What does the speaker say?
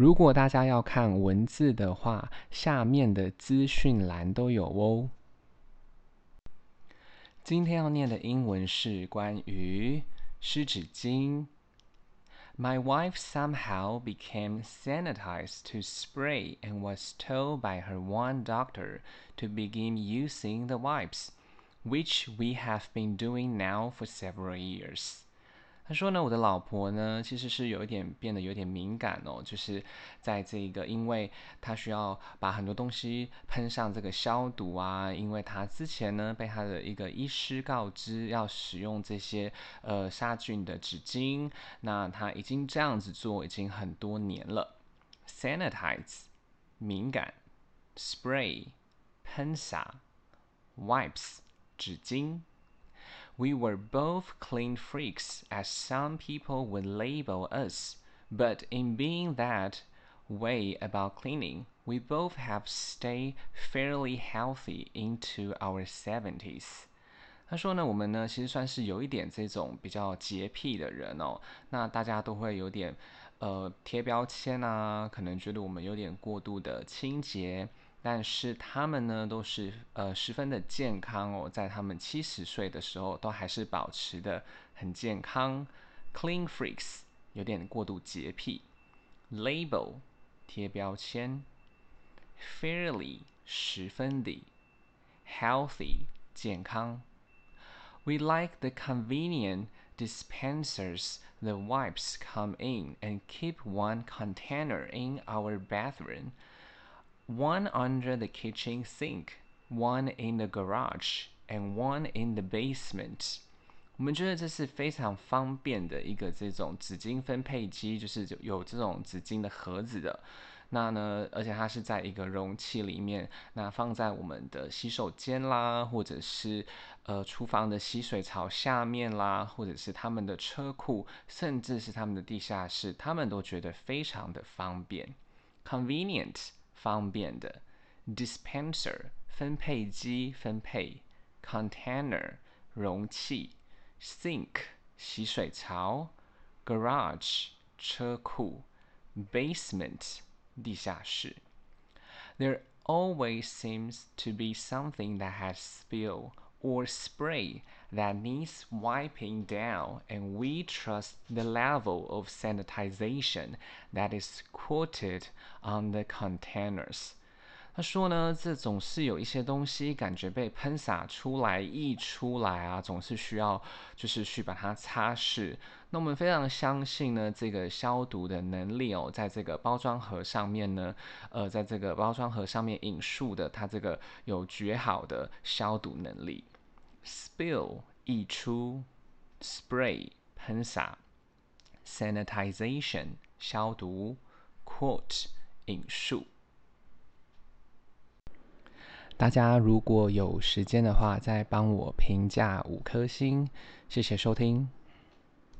如果大家要看文字的话，下面的资讯栏都有哦。今天要念的英文是关于湿纸巾。My wife somehow became sanitized to spray and was told by her one doctor to begin using the wipes, which we have been doing now for several years. 他说呢，我的老婆呢，其实是有一点变得有点敏感哦，就是在这个，因为她需要把很多东西喷上这个消毒啊，因为她之前呢被她的一个医师告知要使用这些呃杀菌的纸巾，那她已经这样子做已经很多年了。Sanitize 敏感，spray 喷洒，wipes 纸巾。We were both clean freaks, as some people would label us. But in being that way about cleaning, we both have stayed fairly healthy into our seventies. 他说呢，我们呢其实算是有一点这种比较洁癖的人哦。那大家都会有点呃贴标签啊，可能觉得我们有点过度的清洁。 但是他们呢，都是呃十分的健康哦，在他们七十岁的时候，都还是保持的很健康。Clean freaks 有点过度洁癖。Label 贴标签。Fairly 十分的。Healthy 健康。We like the convenient dispensers the wipes come in and keep one container in our bathroom. One under the kitchen sink, one in the garage, and one in the basement. 我们觉得这是非常方便的一个这种纸巾分配机，就是有这种纸巾的盒子的。那呢，而且它是在一个容器里面，那放在我们的洗手间啦，或者是呃厨房的洗水槽下面啦，或者是他们的车库，甚至是他们的地下室，他们都觉得非常的方便，convenient。方便的，dispenser 分配机分配，container 容器，sink 洗水槽，garage 车库，basement 地下室。There always seems to be something that has spilled or spray that needs wiping down, and we trust the level of sanitization that is quoted on the containers. 他说呢，这总是有一些东西感觉被喷洒出来、溢出来啊，总是需要就是去把它擦拭。那我们非常相信呢，这个消毒的能力哦，在这个包装盒上面呢，呃，在这个包装盒上面引述的，它这个有绝好的消毒能力。Spill 溢出，spray 喷洒，sanitization 消毒，quote 引述。大家如果有时间的话，再帮我评价五颗星，谢谢收听。